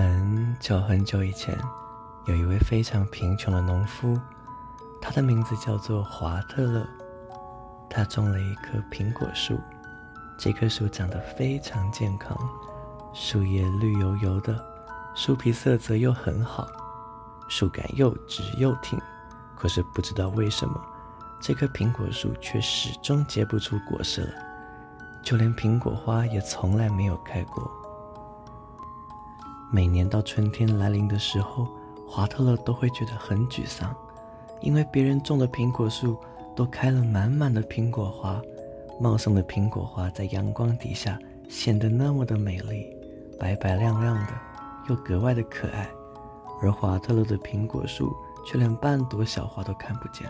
很久很久以前，有一位非常贫穷的农夫，他的名字叫做华特勒。他种了一棵苹果树，这棵树长得非常健康，树叶绿油油的，树皮色泽又很好，树干又直又挺。可是不知道为什么，这棵苹果树却始终结不出果实了，就连苹果花也从来没有开过。每年到春天来临的时候，华特勒都会觉得很沮丧，因为别人种的苹果树都开了满满的苹果花，茂盛的苹果花在阳光底下显得那么的美丽，白白亮亮的，又格外的可爱，而华特勒的苹果树。却连半朵小花都看不见。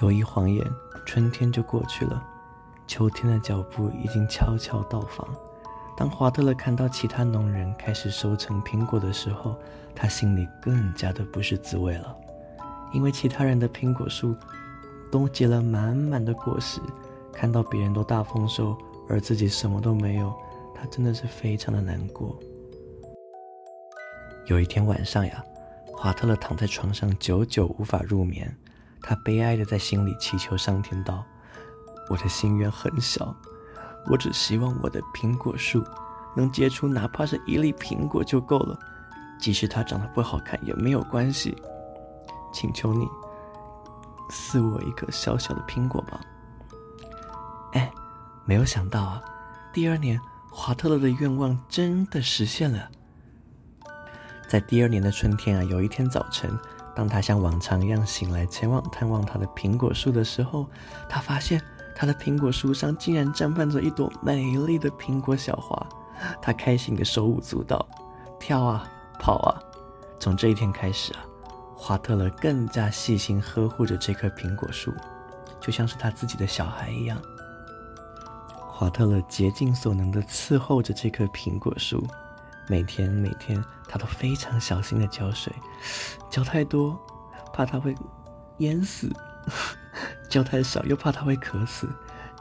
有一晃眼，春天就过去了，秋天的脚步已经悄悄到访。当华特勒看到其他农人开始收成苹果的时候，他心里更加的不是滋味了，因为其他人的苹果树都结了满满的果实，看到别人都大丰收，而自己什么都没有，他真的是非常的难过。有一天晚上呀，华特勒躺在床上，久久无法入眠。他悲哀的在心里祈求上天道：“我的心愿很小，我只希望我的苹果树能结出哪怕是一粒苹果就够了，即使它长得不好看也没有关系。请求你赐我一颗小小的苹果吧。”哎，没有想到啊，第二年华特勒的愿望真的实现了。在第二年的春天啊，有一天早晨，当他像往常一样醒来，前往探望他的苹果树的时候，他发现他的苹果树上竟然绽放着一朵美丽的苹果小花。他开心的手舞足蹈，跳啊跑啊。从这一天开始啊，华特勒更加细心呵护着这棵苹果树，就像是他自己的小孩一样。华特勒竭尽所能的伺候着这棵苹果树。每天每天，他都非常小心的浇水，浇太多，怕它会淹死；浇太少，又怕他会渴死，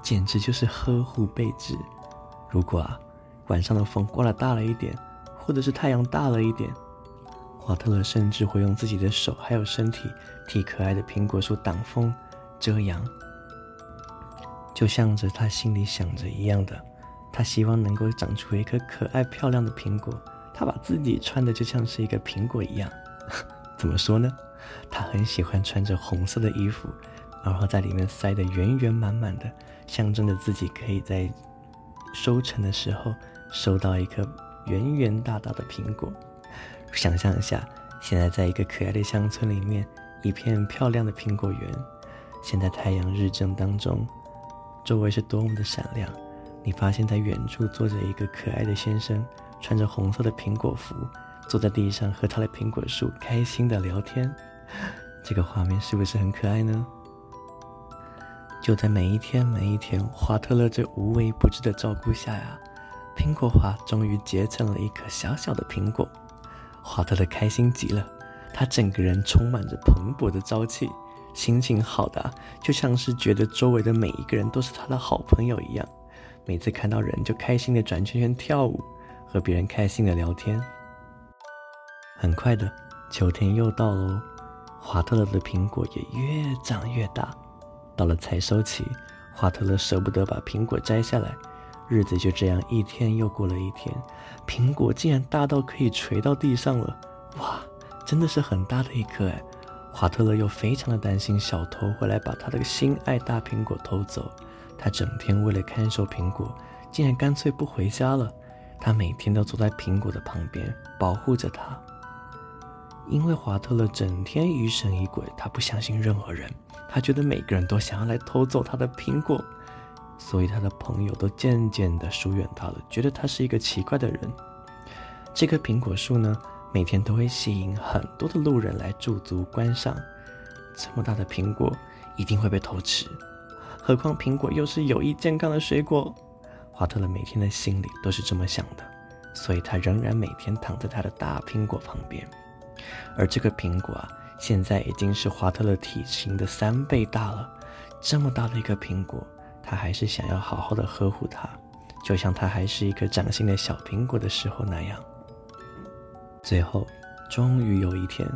简直就是呵护备至。如果啊，晚上的风刮得大了一点，或者是太阳大了一点，华特勒甚至会用自己的手还有身体替可爱的苹果树挡风遮阳，就像着他心里想着一样的。他希望能够长出一颗可爱漂亮的苹果，他把自己穿的就像是一个苹果一样。怎么说呢？他很喜欢穿着红色的衣服，然后在里面塞得圆圆满满的，象征着自己可以在收成的时候收到一颗圆圆大大的苹果。想象一下，现在在一个可爱的乡村里面，一片漂亮的苹果园，现在太阳日正当中，周围是多么的闪亮。你发现，在远处坐着一个可爱的先生，穿着红色的苹果服，坐在地上和他的苹果树开心的聊天。这个画面是不是很可爱呢？就在每一天每一天，华特勒这无微不至的照顾下呀，苹果花终于结成了一颗小小的苹果。华特勒开心极了，他整个人充满着蓬勃的朝气，心情好的就像是觉得周围的每一个人都是他的好朋友一样。每次看到人就开心的转圈圈跳舞，和别人开心的聊天。很快的，秋天又到喽，华特勒的苹果也越长越大。到了采收期，华特勒舍不得把苹果摘下来，日子就这样一天又过了一天，苹果竟然大到可以垂到地上了！哇，真的是很大的一颗哎！华特勒又非常的担心小偷会来把他的心爱大苹果偷走。他整天为了看守苹果，竟然干脆不回家了。他每天都坐在苹果的旁边，保护着它。因为华特勒整天疑神疑鬼，他不相信任何人，他觉得每个人都想要来偷走他的苹果，所以他的朋友都渐渐的疏远他了，觉得他是一个奇怪的人。这棵苹果树呢，每天都会吸引很多的路人来驻足观赏。这么大的苹果，一定会被偷吃。何况苹果又是有益健康的水果，华特勒每天的心里都是这么想的，所以他仍然每天躺在他的大苹果旁边。而这个苹果啊，现在已经是华特勒体型的三倍大了。这么大的一个苹果，他还是想要好好的呵护它，就像它还是一个掌心的小苹果的时候那样。最后，终于有一天，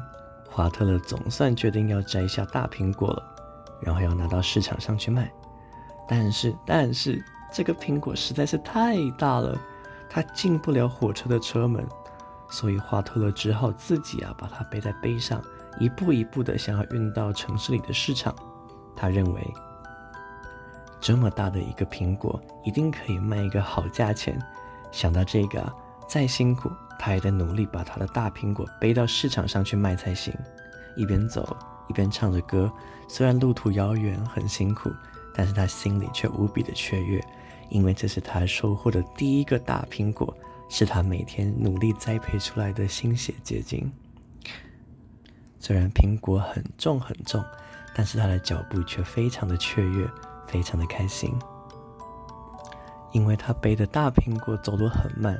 华特勒总算决定要摘下大苹果了，然后要拿到市场上去卖。但是，但是这个苹果实在是太大了，它进不了火车的车门，所以华特勒只好自己啊把它背在背上，一步一步的想要运到城市里的市场。他认为，这么大的一个苹果一定可以卖一个好价钱。想到这个啊，再辛苦他也得努力把他的大苹果背到市场上去卖才行。一边走一边唱着歌，虽然路途遥远很辛苦，但是他心里却无比的雀跃，因为这是他收获的第一个大苹果，是他每天努力栽培出来的心血结晶。虽然苹果很重很重。但是他的脚步却非常的雀跃，非常的开心，因为他背的大苹果走路很慢，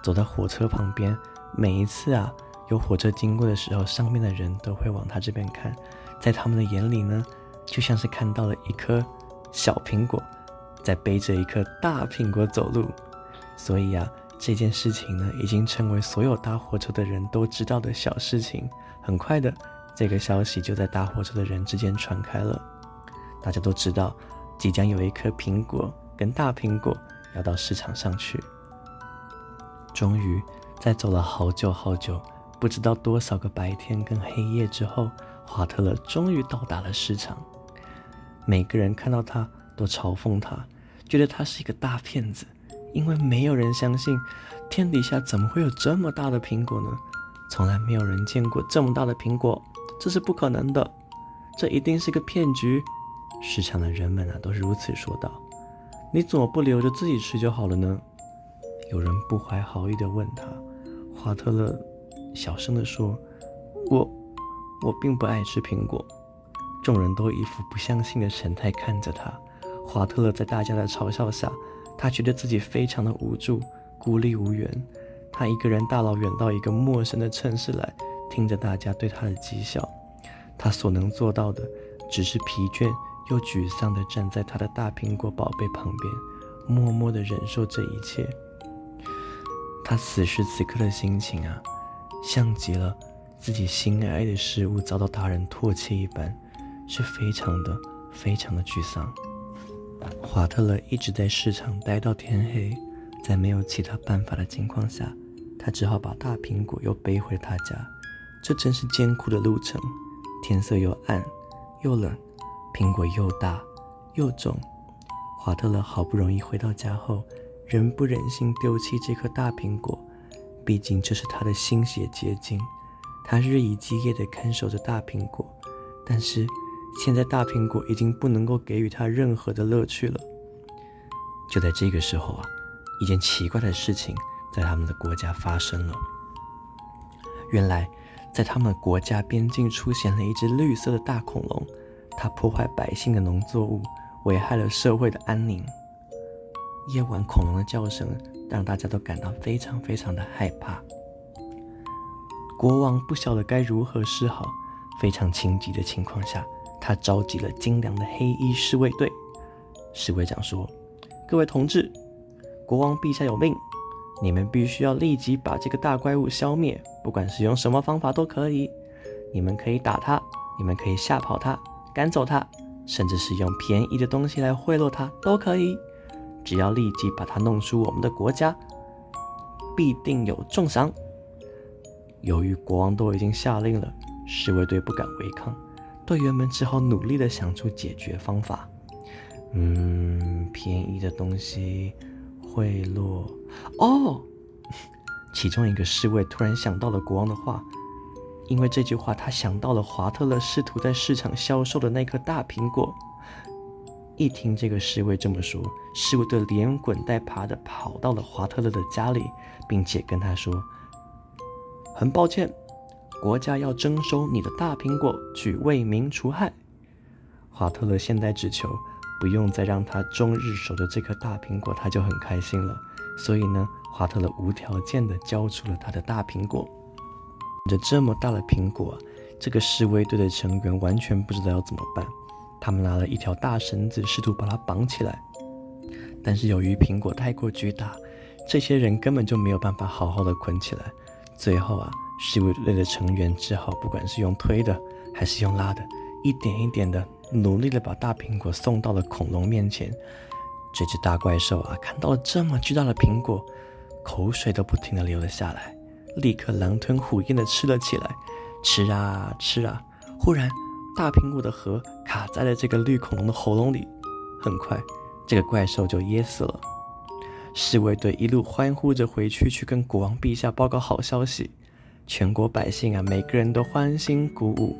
走到火车旁边，每一次啊有火车经过的时候，上面的人都会往他这边看，在他们的眼里呢，就像是看到了一颗小苹果在背着一颗大苹果走路，所以啊这件事情呢，已经成为所有搭火车的人都知道的小事情，很快的。这个消息就在搭火车的人之间传开了，大家都知道，即将有一颗苹果跟大苹果要到市场上去。终于，在走了好久好久，不知道多少个白天跟黑夜之后，华特勒终于到达了市场。每个人看到他都嘲讽他，觉得他是一个大骗子，因为没有人相信天底下怎么会有这么大的苹果呢？从来没有人见过这么大的苹果。这是不可能的，这一定是个骗局。市场的人们啊，都是如此说道。你怎么不留着自己吃就好了呢？有人不怀好意地问他。华特勒小声地说：“我，我并不爱吃苹果。”众人都一副不相信的神态看着他。华特勒在大家的嘲笑下，他觉得自己非常的无助、孤立无援。他一个人大老远到一个陌生的城市来。听着大家对他的讥笑，他所能做到的只是疲倦又沮丧地站在他的大苹果宝贝旁边，默默地忍受这一切。他此时此刻的心情啊，像极了自己心爱的事物遭到他人唾弃一般，是非常的、非常的沮丧。华特勒一直在市场待到天黑，在没有其他办法的情况下，他只好把大苹果又背回他家。这真是艰苦的路程，天色又暗又冷，苹果又大又重。华特勒好不容易回到家后，仍不忍心丢弃这颗大苹果，毕竟这是他的心血结晶。他日以继夜地看守着大苹果，但是现在大苹果已经不能够给予他任何的乐趣了。就在这个时候啊，一件奇怪的事情在他们的国家发生了。原来。在他们国家边境出现了一只绿色的大恐龙，它破坏百姓的农作物，危害了社会的安宁。夜晚恐龙的叫声让大家都感到非常非常的害怕。国王不晓得该如何是好，非常情急的情况下，他召集了精良的黑衣侍卫队。侍卫长说：“各位同志，国王陛下有命。”你们必须要立即把这个大怪物消灭，不管是用什么方法都可以。你们可以打他，你们可以吓跑他，赶走他，甚至是用便宜的东西来贿赂他都可以。只要立即把他弄出我们的国家，必定有重赏。由于国王都已经下令了，侍卫队不敢违抗，队员们只好努力地想出解决方法。嗯，便宜的东西。贿赂哦，其中一个侍卫突然想到了国王的话，因为这句话，他想到了华特勒试图在市场销售的那颗大苹果。一听这个侍卫这么说，侍卫队连滚带爬的跑到了华特勒的家里，并且跟他说：“很抱歉，国家要征收你的大苹果，去为民除害。”华特勒现在只求。不用再让他终日守着这颗大苹果，他就很开心了。所以呢，华特勒无条件地交出了他的大苹果。这这么大的苹果，这个示威队的成员完全不知道要怎么办。他们拿了一条大绳子，试图把它绑起来。但是由于苹果太过巨大，这些人根本就没有办法好好的捆起来。最后啊，侍卫队的成员只好不管是用推的还是用拉的，一点一点的努力的把大苹果送到了恐龙面前。这只大怪兽啊，看到了这么巨大的苹果，口水都不停的流了下来，立刻狼吞虎咽的吃了起来，吃啊吃啊。忽然，大苹果的核卡在了这个绿恐龙的喉咙里，很快，这个怪兽就噎死了。侍卫队一路欢呼着回去，去跟国王陛下报告好消息。全国百姓啊，每个人都欢欣鼓舞。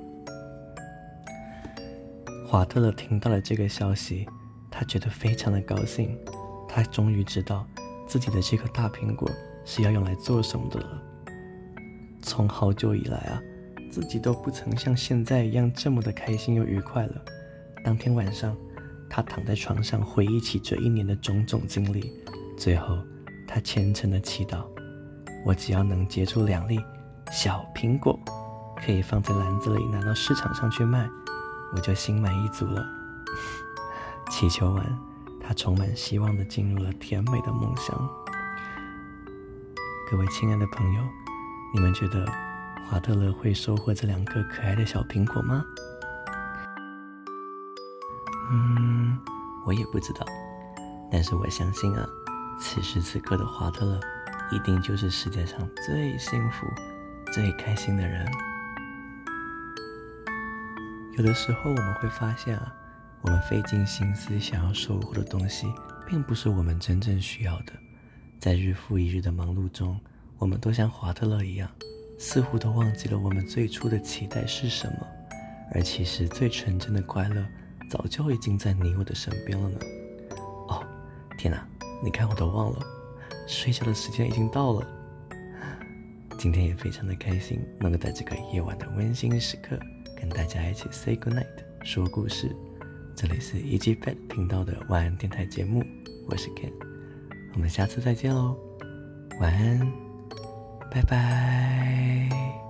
华特勒听到了这个消息，他觉得非常的高兴。他终于知道自己的这颗大苹果是要用来做什么的了。从好久以来啊，自己都不曾像现在一样这么的开心又愉快了。当天晚上，他躺在床上回忆起这一年的种种经历，最后他虔诚的祈祷：我只要能结出两粒小苹果，可以放在篮子里拿到市场上去卖，我就心满意足了。祈求完，他充满希望的进入了甜美的梦乡。各位亲爱的朋友，你们觉得？华特勒会收获这两个可爱的小苹果吗？嗯，我也不知道。但是我相信啊，此时此刻的华特勒一定就是世界上最幸福、最开心的人。有的时候我们会发现啊，我们费尽心思想要收获的东西，并不是我们真正需要的。在日复一日的忙碌中，我们都像华特勒一样。似乎都忘记了我们最初的期待是什么，而其实最纯真的快乐早就已经在你我的身边了呢。哦，天哪，你看我都忘了，睡觉的时间已经到了。今天也非常的开心，能够在这个夜晚的温馨时刻跟大家一起 say good night，说故事。这里是 EG Pet 频道的晚安电台节目，我是 Ken，我们下次再见喽，晚安。拜拜。